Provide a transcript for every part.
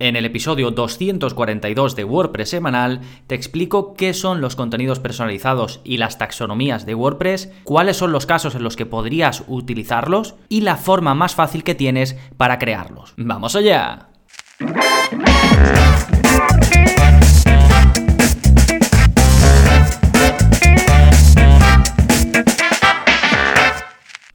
En el episodio 242 de WordPress semanal te explico qué son los contenidos personalizados y las taxonomías de WordPress, cuáles son los casos en los que podrías utilizarlos y la forma más fácil que tienes para crearlos. ¡Vamos allá!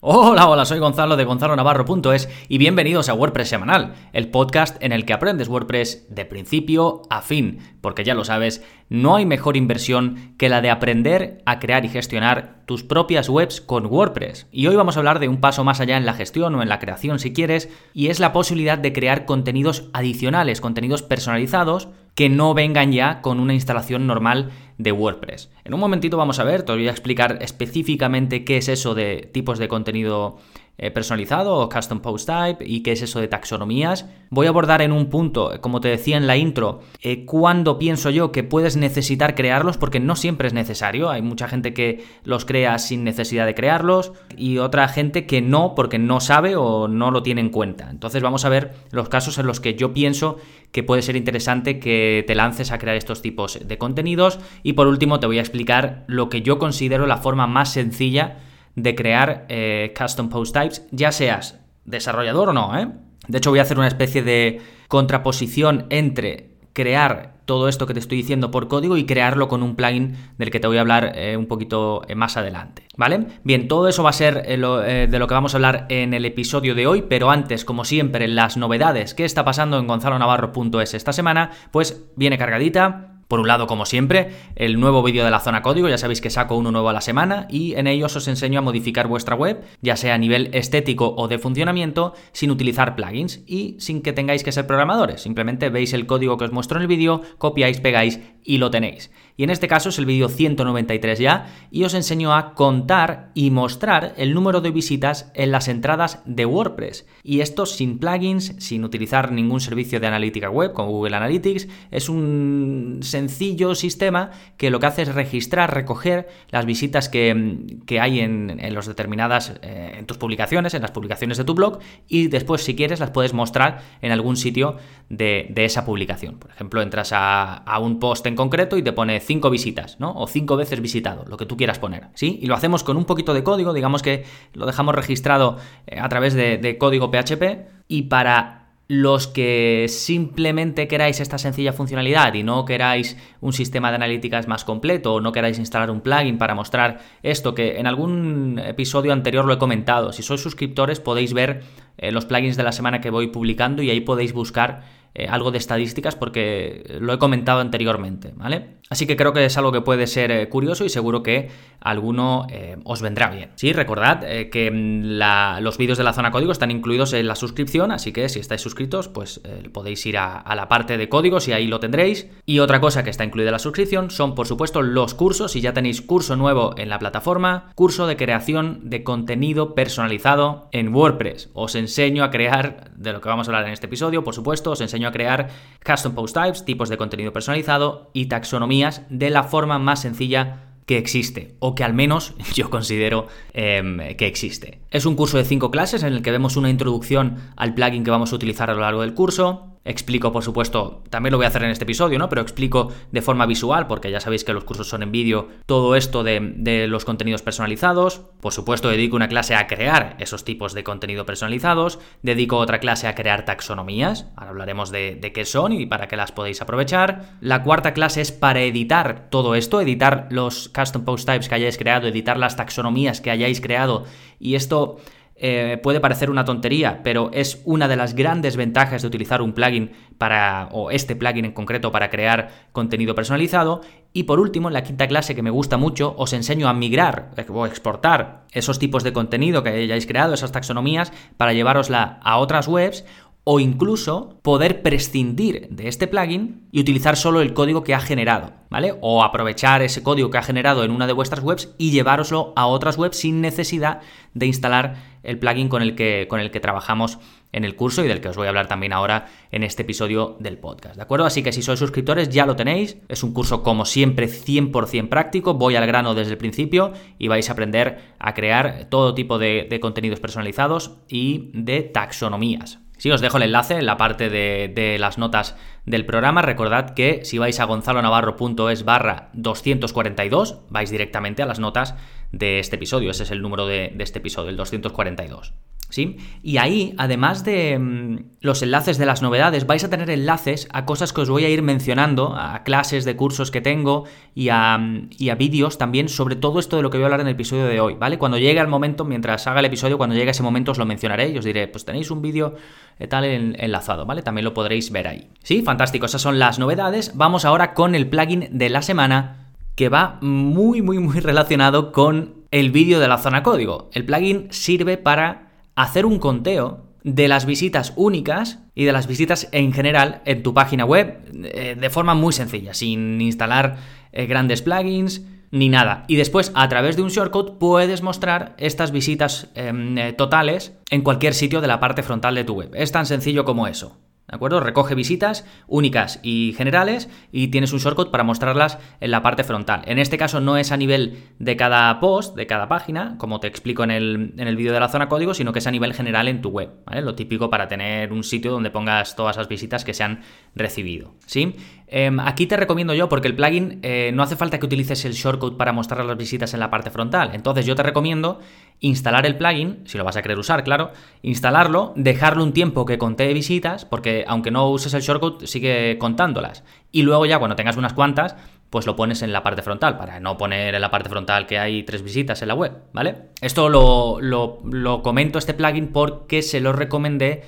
Hola, hola, soy Gonzalo de gonzalonavarro.es y bienvenidos a WordPress Semanal, el podcast en el que aprendes WordPress de principio a fin, porque ya lo sabes, no hay mejor inversión que la de aprender a crear y gestionar tus propias webs con WordPress. Y hoy vamos a hablar de un paso más allá en la gestión o en la creación si quieres, y es la posibilidad de crear contenidos adicionales, contenidos personalizados que no vengan ya con una instalación normal de WordPress. En un momentito vamos a ver, te voy a explicar específicamente qué es eso de tipos de contenido eh, personalizado o custom post type y qué es eso de taxonomías. Voy a abordar en un punto, como te decía en la intro, eh, cuándo pienso yo que puedes necesitar crearlos, porque no siempre es necesario. Hay mucha gente que los crea sin necesidad de crearlos y otra gente que no, porque no sabe o no lo tiene en cuenta. Entonces vamos a ver los casos en los que yo pienso que puede ser interesante que te lances a crear estos tipos de contenidos. Y por último te voy a explicar lo que yo considero la forma más sencilla de crear eh, custom post types, ya seas desarrollador o no. ¿eh? De hecho, voy a hacer una especie de contraposición entre crear todo esto que te estoy diciendo por código y crearlo con un plugin del que te voy a hablar eh, un poquito más adelante. ¿Vale? Bien, todo eso va a ser de lo que vamos a hablar en el episodio de hoy, pero antes, como siempre, las novedades que está pasando en gonzalonavarro.es esta semana, pues viene cargadita por un lado, como siempre, el nuevo vídeo de la zona código, ya sabéis que saco uno nuevo a la semana y en ellos os enseño a modificar vuestra web, ya sea a nivel estético o de funcionamiento, sin utilizar plugins y sin que tengáis que ser programadores. Simplemente veis el código que os muestro en el vídeo, copiáis, pegáis y lo tenéis. Y en este caso es el vídeo 193 ya y os enseño a contar y mostrar el número de visitas en las entradas de WordPress. Y esto sin plugins, sin utilizar ningún servicio de analítica web como Google Analytics, es un sencillo sistema que lo que hace es registrar, recoger las visitas que, hay en, los determinadas, eh, en tus publicaciones, en las publicaciones de tu blog y después si quieres las puedes mostrar en algún sitio de, esa publicación. Por ejemplo, entras a, a un post en concreto y te pone cinco visitas, ¿no? O cinco veces visitado, lo que tú quieras poner, ¿sí? Y lo hacemos con un poquito de código, digamos que lo dejamos registrado eh, a través de, de código PHP y para los que simplemente queráis esta sencilla funcionalidad y no queráis un sistema de analíticas más completo o no queráis instalar un plugin para mostrar esto, que en algún episodio anterior lo he comentado, si sois suscriptores podéis ver eh, los plugins de la semana que voy publicando y ahí podéis buscar eh, algo de estadísticas porque lo he comentado anteriormente, ¿vale? Así que creo que es algo que puede ser eh, curioso y seguro que alguno os vendrá bien. Sí, recordad que mm, los vídeos de la zona código están incluidos en la suscripción, así que si estáis suscritos, pues podéis ir a, a, la parte de códigos y ahí lo tendréis. Y otra cosa que está incluida en la suscripción son, por supuesto, los cursos. Si ya tenéis curso nuevo en la plataforma, curso de creación de contenido personalizado en WordPress. Os enseño a crear, de lo que vamos a hablar en este episodio, por supuesto, os enseño a crear custom post types, tipos de contenido personalizado y taxonomías de la forma más sencilla que existe, o que al menos yo considero em, que existe. Es un curso de cinco clases en el que vemos una introducción al plugin que vamos a utilizar a lo largo del curso, Explico, por supuesto, también lo voy a hacer en este episodio, ¿no? Pero explico de forma visual, porque ya sabéis que los cursos son en vídeo, todo esto de, los contenidos personalizados. Por supuesto, dedico una clase a crear esos tipos de contenido personalizados. Dedico otra clase a crear taxonomías. Ahora hablaremos de, de qué son y para qué las podéis aprovechar. La cuarta clase es para editar todo esto, editar los custom post types que hayáis creado, editar las taxonomías que hayáis creado. Y esto eh, puede parecer una tontería, pero es una de las grandes ventajas de utilizar un plugin para, o este plugin en concreto para crear contenido personalizado. Y por último, en la quinta clase que me gusta mucho, os enseño a migrar eh, o exportar esos tipos de contenido que hayáis creado, esas taxonomías, para llevarosla a otras webs o incluso poder prescindir de este plugin y utilizar solo el código que ha generado, ¿vale? O aprovechar ese código que ha generado en una de vuestras webs y llevároslo a otras webs sin necesidad de instalar el plugin con el que, con el que trabajamos en el curso y del que os voy a hablar también ahora en este episodio del podcast, ¿de acuerdo? Así que si sois suscriptores ya lo tenéis, es un curso como siempre 100% práctico, voy al grano desde el principio y vais a aprender a crear todo tipo de, de contenidos personalizados y de taxonomías. Sí, os dejo el enlace en la parte de, las notas del programa. Recordad que si vais a gonzalonavarro.es barra 242, vais directamente a las notas de este episodio. Ese es el número de, este episodio, el 242. ¿Sí? Y ahí, además de mm, los enlaces de las novedades, vais a tener enlaces a cosas que os voy a ir mencionando, a clases de cursos que tengo y a, mm, a vídeos también sobre todo esto de lo que voy a hablar en el episodio de hoy, ¿vale? Cuando llegue el momento, mientras haga el episodio, cuando llegue ese momento os lo mencionaré y os diré, pues tenéis un vídeo eh, tal enlazado, ¿vale? También lo podréis ver ahí. Sí, fantástico, esas son las novedades. Vamos ahora con el plugin de la semana que va muy, muy, muy relacionado con el vídeo de la zona código. El plugin sirve para hacer un conteo de las visitas únicas y de las visitas en general en tu página web eh, de forma muy sencilla, sin instalar eh, grandes plugins ni nada. Y después, a través de un shortcut, puedes mostrar estas visitas em, eh, totales en cualquier sitio de la parte frontal de tu web. Es tan sencillo como eso. ¿De acuerdo? Recoge visitas únicas y generales y tienes un shortcut para mostrarlas en la parte frontal. En este caso no es a nivel de cada post, de cada página, como te explico en el, en el vídeo de la zona código, sino que es a nivel general en tu web. Lo típico para tener un sitio donde pongas todas las visitas que se han recibido. ¿sí? Em, aquí te recomiendo yo, porque el plugin eh, no hace falta que utilices el shortcut para mostrar las visitas en la parte frontal. Entonces yo te recomiendo instalar el plugin, si lo vas a querer usar, claro, instalarlo, dejarlo un tiempo que contee visitas, porque aunque no uses el shortcut, sigue contándolas. Y luego ya cuando tengas unas cuantas, pues lo pones en la parte frontal, para no poner en la parte frontal que hay tres visitas en la web, ¿vale? Esto lo, lo comento este plugin porque se lo recomendé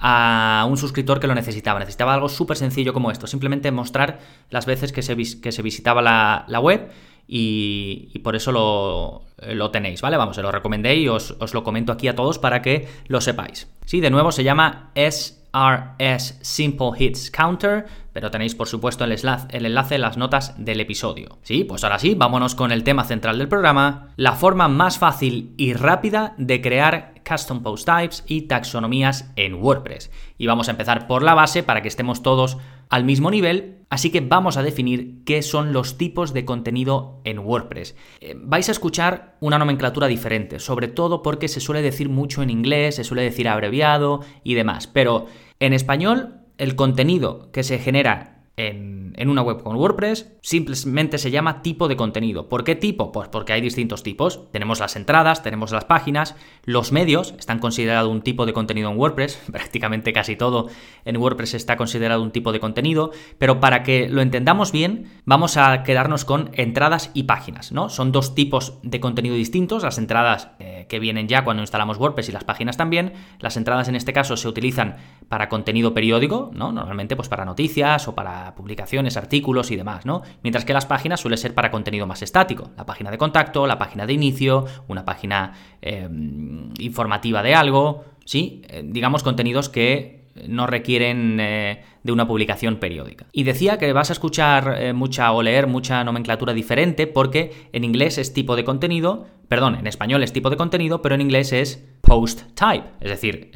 a un suscriptor que lo necesitaba. Necesitaba algo súper sencillo como esto, simplemente mostrar las veces que se, que se visitaba la, web y, por eso lo, tenéis, ¿vale? Vamos, se lo recomendé y os, os, lo comento aquí a todos para que lo sepáis. Sí, de nuevo se llama SRS Simple Hits Counter, pero tenéis por supuesto el, el enlace en las notas del episodio. Sí, pues ahora sí, vámonos con el tema central del programa, la forma más fácil y rápida de crear custom post types y taxonomías en WordPress. Y vamos a empezar por la base para que estemos todos al mismo nivel, así que vamos a definir qué son los tipos de contenido en WordPress. Eh, vais a escuchar una nomenclatura diferente, sobre todo porque se suele decir mucho en inglés, se suele decir abreviado y demás, pero en español el contenido que se genera en, una web con WordPress simplemente se llama tipo de contenido. ¿Por qué tipo? Pues porque hay distintos tipos. Tenemos las entradas, tenemos las páginas, los medios están considerados un tipo de contenido en WordPress, prácticamente casi todo en WordPress está considerado un tipo de contenido, pero para que lo entendamos bien, vamos a quedarnos con entradas y páginas, ¿no? Son dos tipos de contenido distintos, las entradas eh, que vienen ya cuando instalamos WordPress y las páginas también. Las entradas en este caso se utilizan para contenido periódico, ¿no? Normalmente pues para noticias o para publicaciones, artículos y demás, ¿no? Mientras que las páginas suele ser para contenido más estático. La página de contacto, la página de inicio, una página em, informativa de algo, ¿sí? Eh, digamos contenidos que no requieren eh, de una publicación periódica. Y decía que vas a escuchar eh, mucha o leer mucha nomenclatura diferente porque en inglés es tipo de contenido, perdón, en español es tipo de contenido, pero en inglés es post type, es decir,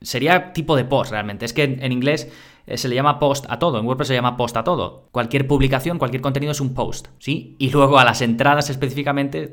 sería tipo de post realmente. Es que en inglés eh, se le llama post a todo, en WordPress se llama post a todo. Cualquier publicación, cualquier contenido es un post, ¿sí? Y luego a las entradas específicamente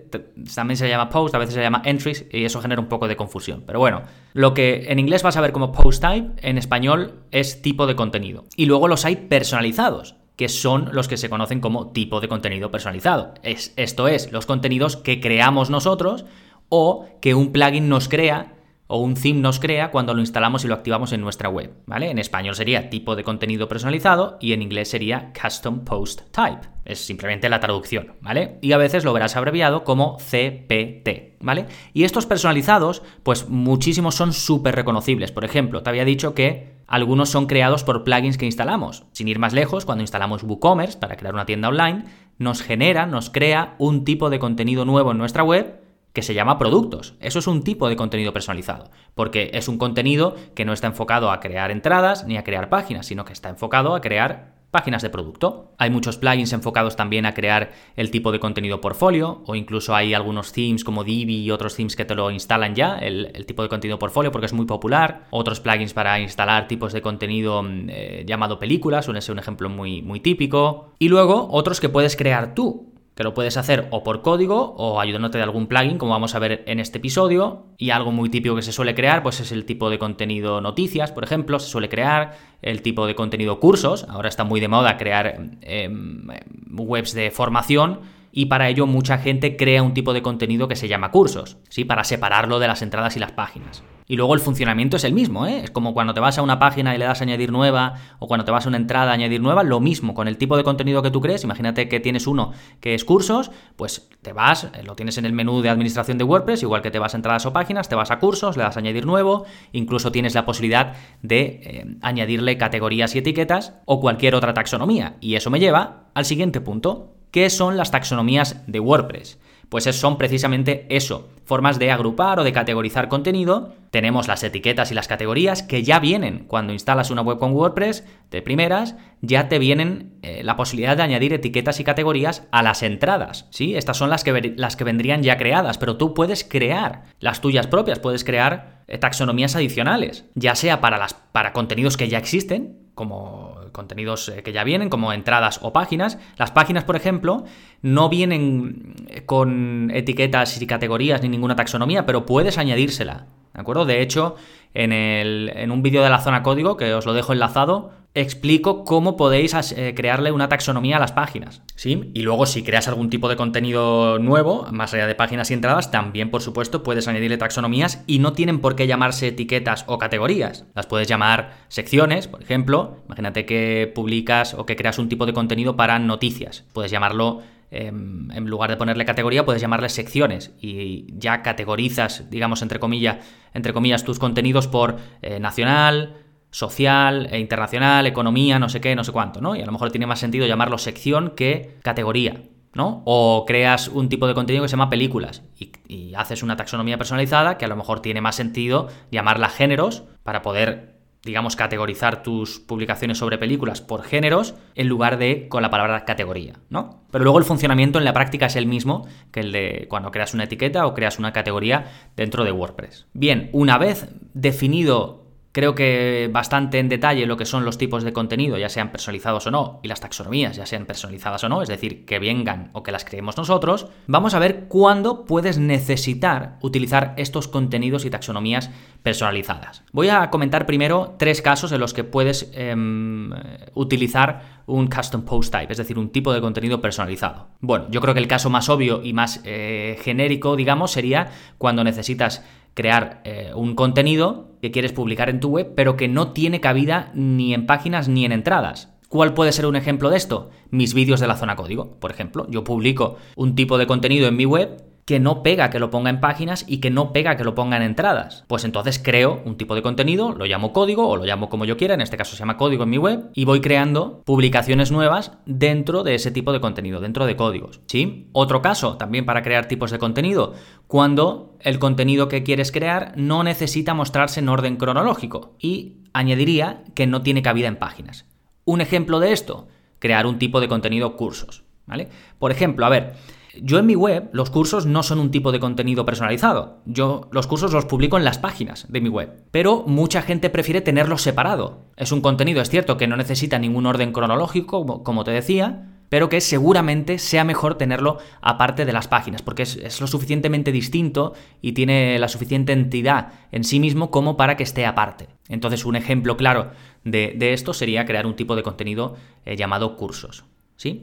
también se le llama post, a veces se llama entries y eso genera un poco de confusión. Pero bueno, lo que en inglés vas a ver como post type, en español es tipo de contenido. Y luego los hay personalizados que son los que se conocen como tipo de contenido personalizado. Es, esto es, los contenidos que creamos nosotros o que un plugin nos crea o un theme nos crea cuando lo instalamos y lo activamos en nuestra web, ¿vale? En español sería tipo de contenido personalizado y en inglés sería Custom Post Type. Es simplemente la traducción, ¿vale? Y a veces lo verás abreviado como CPT, ¿vale? Y estos personalizados, pues muchísimos son súper reconocibles. Por ejemplo, te había dicho que algunos son creados por plugins que instalamos. Sin ir más lejos, cuando instalamos WooCommerce para crear una tienda online, nos genera, nos crea un tipo de contenido nuevo en nuestra web que se llama productos. Eso es un tipo de contenido personalizado, porque es un contenido que no está enfocado a crear entradas ni a crear páginas, sino que está enfocado a crear páginas de producto. Hay muchos plugins enfocados también a crear el tipo de contenido portfolio, o incluso hay algunos themes como Divi y otros themes que te lo instalan ya, el, tipo de contenido portfolio, porque es muy popular. Otros plugins para instalar tipos de contenido mm, eh, llamado películas, suele ser un ejemplo muy, muy típico. Y luego otros que puedes crear tú que lo puedes hacer o por código o ayudándote de algún plugin, como vamos a ver en este episodio. Y algo muy típico que se suele crear, pues es el tipo de contenido noticias, por ejemplo, se suele crear el tipo de contenido cursos. Ahora está muy de moda crear em, webs de formación y para ello mucha gente crea un tipo de contenido que se llama cursos, ¿sí? Para separarlo de las entradas y las páginas. Y luego el funcionamiento es el mismo, ¿eh? Es como cuando te vas a una página y le das añadir nueva, o cuando te vas a una entrada añadir nueva, lo mismo, con el tipo de contenido que tú crees. Imagínate que tienes uno que es cursos, pues te vas, eh, lo tienes en el menú de administración de WordPress, igual que te vas a entradas o páginas, te vas a cursos, le das añadir nuevo, incluso tienes la posibilidad de eh, añadirle categorías y etiquetas o cualquier otra taxonomía. Y eso me lleva al siguiente punto. ¿Qué son las taxonomías de WordPress? Pues son precisamente eso, formas de agrupar o de categorizar contenido. Tenemos las etiquetas y las categorías que ya vienen cuando instalas una web con WordPress de primeras, ya te vienen eh, la posibilidad de añadir etiquetas y categorías a las entradas, ¿sí? Estas son las que, las que vendrían ya creadas, pero tú puedes crear las tuyas propias, puedes crear eh, taxonomías adicionales, ya sea para, las, para contenidos que ya existen, como contenidos eh, que ya vienen, como entradas o páginas. Las páginas, por ejemplo, no vienen con etiquetas y categorías ni ninguna taxonomía, pero puedes añadírsela. ¿De acuerdo? De hecho, en, el, en un vídeo de la zona código, que os lo dejo enlazado, explico cómo podéis eh, crearle una taxonomía a las páginas. ¿sí? Y luego, si creas algún tipo de contenido nuevo, más allá de páginas y entradas, también, por supuesto, puedes añadirle taxonomías y no tienen por qué llamarse etiquetas o categorías. Las puedes llamar secciones, por ejemplo. Imagínate que publicas o que creas un tipo de contenido para noticias. Puedes llamarlo en lugar de ponerle categoría, puedes llamarle secciones y ya categorizas, digamos, entre comillas, entre comillas tus contenidos por eh, nacional, social, e internacional, economía, no sé qué, no sé cuánto, ¿no? Y a lo mejor tiene más sentido llamarlo sección que categoría, ¿no? O creas un tipo de contenido que se llama películas y, haces una taxonomía personalizada que a lo mejor tiene más sentido llamarla géneros para poder, digamos, categorizar tus publicaciones sobre películas por géneros en lugar de con la palabra categoría, ¿no? Pero luego el funcionamiento en la práctica es el mismo que el de cuando creas una etiqueta o creas una categoría dentro de WordPress. Bien, una vez definido Creo que bastante en detalle lo que son los tipos de contenido, ya sean personalizados o no, y las taxonomías, ya sean personalizadas o no, es decir, que vengan o que las creemos nosotros, vamos a ver cuándo puedes necesitar utilizar estos contenidos y taxonomías personalizadas. Voy a comentar primero tres casos en los que puedes em, utilizar un custom post type, es decir, un tipo de contenido personalizado. Bueno, yo creo que el caso más obvio y más eh, genérico, digamos, sería cuando necesitas crear eh, un contenido que quieres publicar en tu web, pero que no tiene cabida ni en páginas ni en entradas. ¿Cuál puede ser un ejemplo de esto? Mis vídeos de la zona código, por ejemplo. Yo publico un tipo de contenido en mi web que no pega que lo ponga en páginas y que no pega que lo ponga en entradas. Pues entonces creo un tipo de contenido, lo llamo código o lo llamo como yo quiera, en este caso se llama código en mi web, y voy creando publicaciones nuevas dentro de ese tipo de contenido, dentro de códigos. ¿Sí? Otro caso también para crear tipos de contenido, cuando el contenido que quieres crear no necesita mostrarse en orden cronológico y añadiría que no tiene cabida en páginas. Un ejemplo de esto, crear un tipo de contenido cursos. ¿Vale? Por ejemplo, a ver, yo en mi web, los cursos no son un tipo de contenido personalizado. Yo los cursos los publico en las páginas de mi web. Pero mucha gente prefiere tenerlos separado. Es un contenido, es cierto, que no necesita ningún orden cronológico, como te decía, pero que seguramente sea mejor tenerlo aparte de las páginas, porque es, lo suficientemente distinto y tiene la suficiente entidad en sí mismo como para que esté aparte. Entonces, un ejemplo claro de, esto sería crear un tipo de contenido eh, llamado cursos. ¿sí?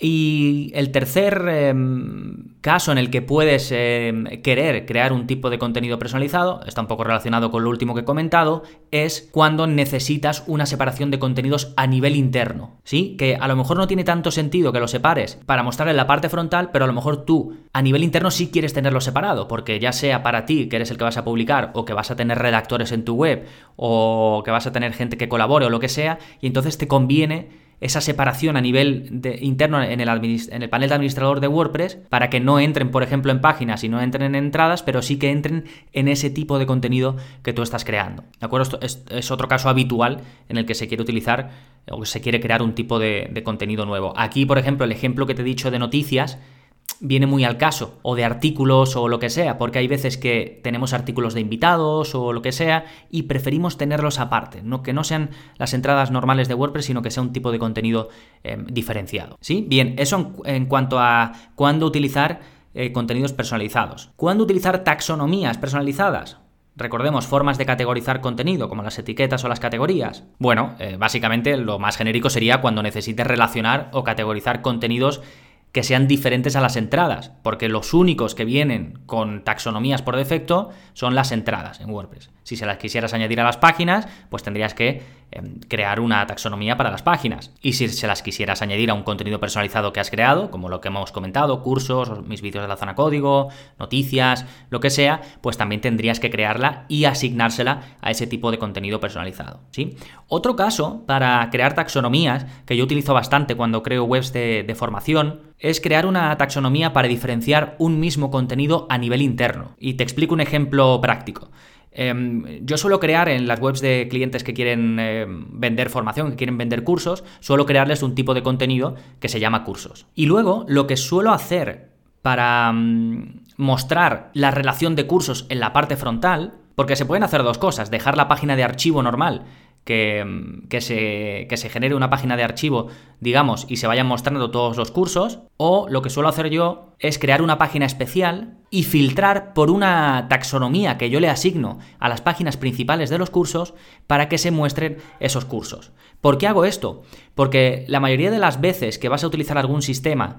Y el tercer em, caso en el que puedes em, querer crear un tipo de contenido personalizado, está un poco relacionado con lo último que he comentado, es cuando necesitas una separación de contenidos a nivel interno. ¿Sí? Que a lo mejor no tiene tanto sentido que lo separes para mostrar en la parte frontal, pero a lo mejor tú a nivel interno sí quieres tenerlo separado, porque ya sea para ti, que eres el que vas a publicar, o que vas a tener redactores en tu web, o que vas a tener gente que colabore o lo que sea, y entonces te conviene esa separación a nivel interno en el, en el, panel de administrador de WordPress para que no entren, por ejemplo, en páginas y no entren en entradas, pero sí que entren en ese tipo de contenido que tú estás creando. ¿De acuerdo? Esto es, otro caso habitual en el que se quiere utilizar o se quiere crear un tipo de, de contenido nuevo. Aquí, por ejemplo, el ejemplo que te he dicho de noticias viene muy al caso, o de artículos o lo que sea, porque hay veces que tenemos artículos de invitados o lo que sea y preferimos tenerlos aparte, no que no sean las entradas normales de WordPress, sino que sea un tipo de contenido em, diferenciado. ¿Sí? Bien, eso en, cuanto a cuándo utilizar eh, contenidos personalizados. ¿Cuándo utilizar taxonomías personalizadas? Recordemos formas de categorizar contenido, como las etiquetas o las categorías. Bueno, eh, básicamente lo más genérico sería cuando necesites relacionar o categorizar contenidos que sean diferentes a las entradas, porque los únicos que vienen con taxonomías por defecto son las entradas en WordPress. Si se las quisieras añadir a las páginas, pues tendrías que crear una taxonomía para las páginas. Y si se las quisieras añadir a un contenido personalizado que has creado, como lo que hemos comentado, cursos, mis vídeos de la zona código, noticias, lo que sea, pues también tendrías que crearla y asignársela a ese tipo de contenido personalizado. ¿sí? Otro caso para crear taxonomías, que yo utilizo bastante cuando creo webs de formación, es crear una taxonomía para diferenciar un mismo contenido a nivel interno. Y te explico un ejemplo práctico. Em, yo suelo crear en las webs de clientes que quieren em, vender formación, que quieren vender cursos, suelo crearles un tipo de contenido que se llama cursos. Y luego lo que suelo hacer para mm, mostrar la relación de cursos en la parte frontal, porque se pueden hacer dos cosas, dejar la página de archivo normal que, se, que, se, genere una página de archivo, digamos, y se vayan mostrando todos los cursos, o lo que suelo hacer yo es crear una página especial y filtrar por una taxonomía que yo le asigno a las páginas principales de los cursos para que se muestren esos cursos. ¿Por qué hago esto? Porque la mayoría de las veces que vas a utilizar algún sistema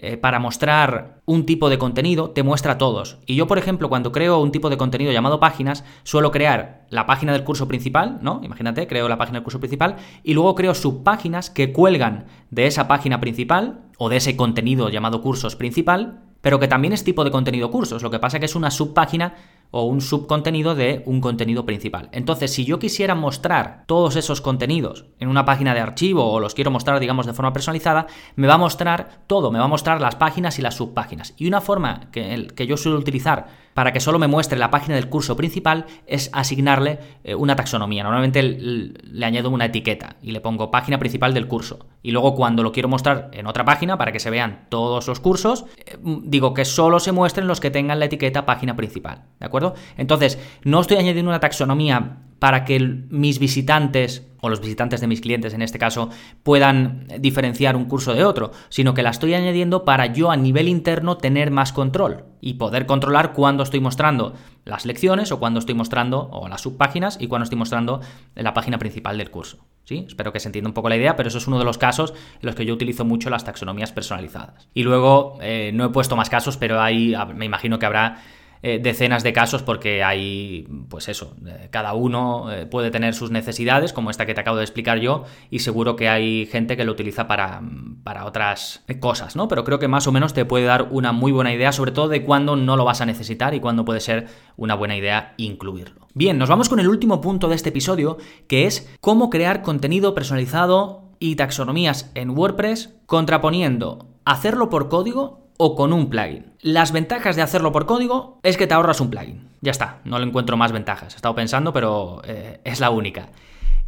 eh, para mostrar un tipo de contenido, te muestra todos. Y yo, por ejemplo, cuando creo un tipo de contenido llamado páginas, suelo crear la página del curso principal, ¿no? Imagínate, creo la página del curso principal y luego creo subpáginas que cuelgan de esa página principal o de ese contenido llamado cursos principal, pero que también es tipo de contenido cursos. Lo que pasa es que es una subpágina o un subcontenido de un contenido principal. Entonces, si yo quisiera mostrar todos esos contenidos en una página de archivo o los quiero mostrar, digamos, de forma personalizada, me va a mostrar todo, me va a mostrar las páginas y las subpáginas. Y una forma que, yo suelo utilizar para que solo me muestre la página del curso principal es asignarle eh, una taxonomía. Normalmente le añado una etiqueta y le pongo página principal del curso. Y luego cuando lo quiero mostrar en otra página para que se vean todos los cursos, eh, digo que solo se muestren los que tengan la etiqueta página principal. ¿De acuerdo? Entonces, no estoy añadiendo una taxonomía para que mis visitantes o los visitantes de mis clientes en este caso puedan diferenciar un curso de otro, sino que la estoy añadiendo para yo a nivel interno tener más control y poder controlar cuándo estoy mostrando las lecciones o cuándo estoy mostrando o las subpáginas y cuándo estoy mostrando la página principal del curso. ¿Sí? Espero que se entienda un poco la idea, pero eso es uno de los casos en los que yo utilizo mucho las taxonomías personalizadas. Y luego, eh, no he puesto más casos, pero ahí me imagino que habrá eh, decenas de casos porque hay, pues eso, eh, cada uno eh, puede tener sus necesidades, como esta que te acabo de explicar yo, y seguro que hay gente que lo utiliza para, para otras cosas, ¿no? Pero creo que más o menos te puede dar una muy buena idea, sobre todo de cuándo no lo vas a necesitar y cuándo puede ser una buena idea incluirlo. Bien, nos vamos con el último punto de este episodio, que es cómo crear contenido personalizado y taxonomías en WordPress contraponiendo hacerlo por código o con un plugin. Las ventajas de hacerlo por código es que te ahorras un plugin. Ya está, no le encuentro más ventajas. He estado pensando, pero eh, es la única.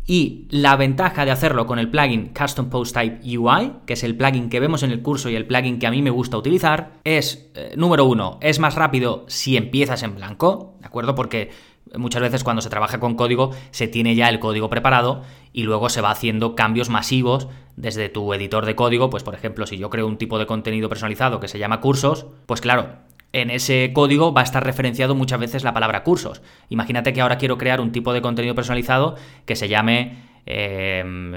Y la ventaja de hacerlo con el plugin Custom Post Type UI, que es el plugin que vemos en el curso y el plugin que a mí me gusta utilizar, es, eh, número uno, es más rápido si empiezas en blanco, ¿de acuerdo? Porque muchas veces cuando se trabaja con código se tiene ya el código preparado y luego se va haciendo cambios masivos desde tu editor de código, pues por ejemplo, si yo creo un tipo de contenido personalizado que se llama cursos, pues claro, en ese código va a estar referenciado muchas veces la palabra cursos. Imagínate que ahora quiero crear un tipo de contenido personalizado que se llame em,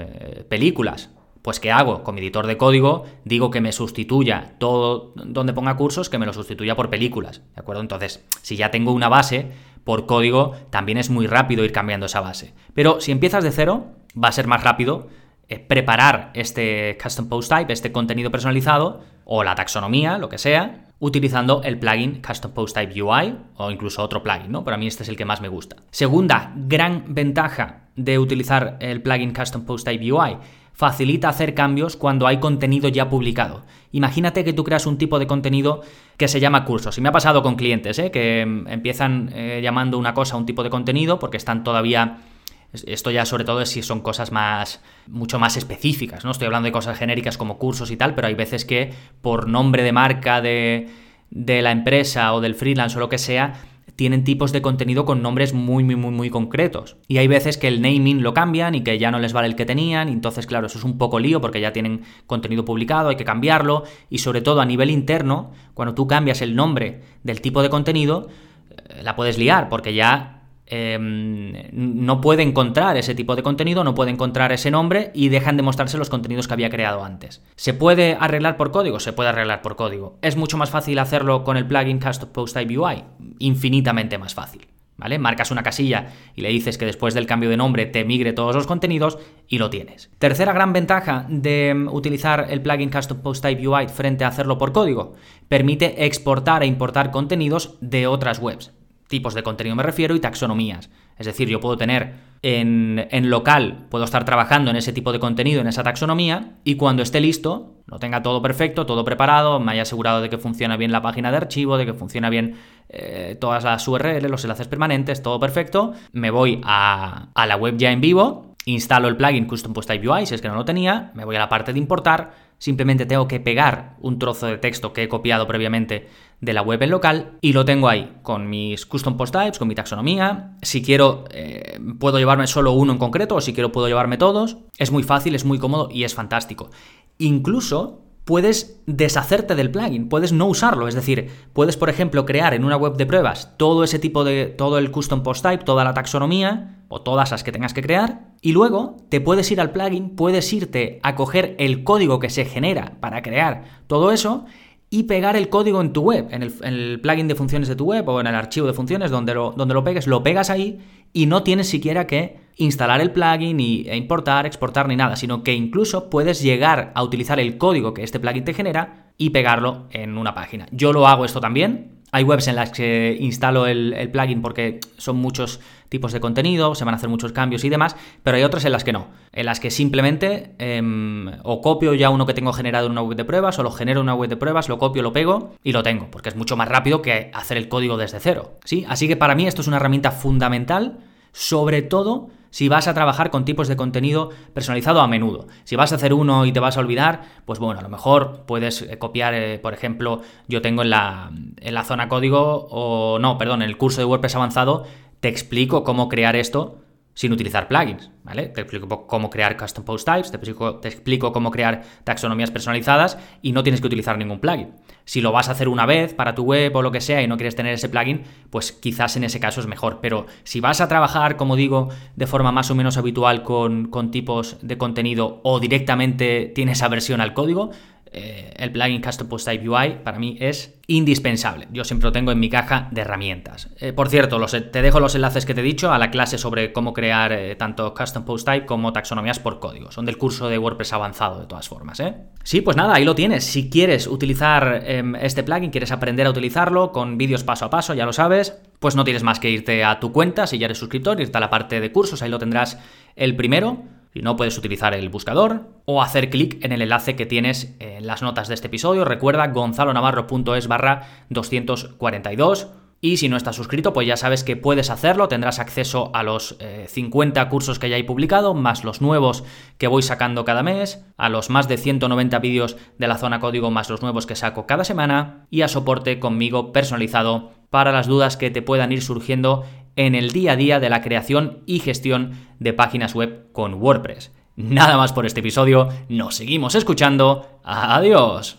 películas. Pues ¿qué hago? Con mi editor de código digo que me sustituya todo donde ponga cursos, que me lo sustituya por películas. ¿De acuerdo? Entonces, si ya tengo una base, por código también es muy rápido ir cambiando esa base. Pero si empiezas de cero, va a ser más rápido eh, preparar este custom post type, este contenido personalizado, o la taxonomía, lo que sea, utilizando el plugin Custom Post Type UI o incluso otro plugin, ¿no? Pero a mí este es el que más me gusta. Segunda gran ventaja de utilizar el plugin Custom Post Type UI facilita hacer cambios cuando hay contenido ya publicado. Imagínate que tú creas un tipo de contenido que se llama cursos. Y me ha pasado con clientes, ¿eh? que mm, empiezan eh, llamando una cosa un tipo de contenido porque están todavía Esto ya sobre todo es si son cosas más mucho más específicas, ¿no? Estoy hablando de cosas genéricas como cursos y tal, pero hay veces que por nombre de marca de, de la empresa o del freelance o lo que sea, tienen tipos de contenido con nombres muy, muy, muy, muy concretos. Y hay veces que el naming lo cambian y que ya no les vale el que tenían, y entonces, claro, eso es un poco lío porque ya tienen contenido publicado, hay que cambiarlo, y sobre todo a nivel interno, cuando tú cambias el nombre del tipo de contenido, eh, la puedes liar porque ya Em, no puede encontrar ese tipo de contenido, no puede encontrar ese nombre y dejan de mostrarse los contenidos que había creado antes. ¿Se puede arreglar por código? Se puede arreglar por código. ¿Es mucho más fácil hacerlo con el plugin Custom Post Type UI? Infinitamente más fácil. ¿Vale? Marcas una casilla y le dices que después del cambio de nombre te migre todos los contenidos y lo tienes. Tercera gran ventaja de em, utilizar el plugin Custom Post Type UI frente a hacerlo por código. Permite exportar e importar contenidos de otras webs tipos de contenido me refiero y taxonomías. Es decir, yo puedo tener en, local, puedo estar trabajando en ese tipo de contenido, en esa taxonomía, y cuando esté listo, lo tenga todo perfecto, todo preparado, me haya asegurado de que funciona bien la página de archivo, de que funciona bien eh, todas las URLs, los enlaces permanentes, todo perfecto, me voy a, a la web ya en vivo, instalo el plugin Custom Post Type UI, si es que no lo tenía, me voy a la parte de importar, simplemente tengo que pegar un trozo de texto que he copiado previamente de la web en local y lo tengo ahí con mis custom post types, con mi taxonomía. Si quiero, eh, puedo llevarme solo uno en concreto o si quiero, puedo llevarme todos. Es muy fácil, es muy cómodo y es fantástico. Incluso puedes deshacerte del plugin, puedes no usarlo, es decir, puedes por ejemplo crear en una web de pruebas todo ese tipo de todo el custom post type, toda la taxonomía o todas las que tengas que crear y luego te puedes ir al plugin, puedes irte a coger el código que se genera para crear todo eso y pegar el código en tu web, en el, plugin de funciones de tu web o en el archivo de funciones donde lo, donde lo pegues, lo pegas ahí y no tienes siquiera que instalar el plugin y, e importar, exportar ni nada, sino que incluso puedes llegar a utilizar el código que este plugin te genera y pegarlo en una página. Yo lo hago esto también, hay webs en las que instalo el, plugin porque son muchos tipos de contenido, se van a hacer muchos cambios y demás, pero hay otras en las que no, en las que simplemente em, o copio ya uno que tengo generado en una web de pruebas o lo genero en una web de pruebas, lo copio, lo pego y lo tengo, porque es mucho más rápido que hacer el código desde cero. ¿sí? Así que para mí esto es una herramienta fundamental, sobre todo si vas a trabajar con tipos de contenido personalizado a menudo. Si vas a hacer uno y te vas a olvidar, pues bueno, a lo mejor puedes eh, copiar, eh, por ejemplo, yo tengo en la, en la zona código, o no, perdón, en el curso de WordPress avanzado, te explico cómo crear esto sin utilizar plugins, ¿vale? Te explico cómo crear custom post types, te explico, cómo crear taxonomías personalizadas y no tienes que utilizar ningún plugin. Si lo vas a hacer una vez para tu web o lo que sea y no quieres tener ese plugin, pues quizás en ese caso es mejor. Pero si vas a trabajar, como digo, de forma más o menos habitual con, con tipos de contenido o directamente tienes aversión al código, eh, el plugin Custom Post Type UI para mí es indispensable. Yo siempre lo tengo en mi caja de herramientas. Eh, por cierto, te dejo los enlaces que te he dicho a la clase sobre cómo crear eh, tanto Custom Post Type como taxonomías por código. Son del curso de WordPress avanzado, de todas formas. Sí, pues nada, ahí lo tienes. Si quieres utilizar em, este plugin, quieres aprender a utilizarlo con vídeos paso a paso, ya lo sabes, pues no tienes más que irte a tu cuenta si ya eres suscriptor, irte a la parte de cursos, ahí lo tendrás el primero no, puedes utilizar el buscador o hacer clic en el enlace que tienes en las notas de este episodio. Recuerda gonzalonavarro.es barra 242. Y si no estás suscrito, pues ya sabes que puedes hacerlo, tendrás acceso a los 50 eh, cursos que ya he publicado, más los nuevos que voy sacando cada mes, a los más de 190 vídeos de la zona código, más los nuevos que saco cada semana, y a soporte conmigo personalizado para las dudas que te puedan ir surgiendo en el día a día de la creación y gestión de páginas web con WordPress. Nada más por este episodio, nos seguimos escuchando, adiós.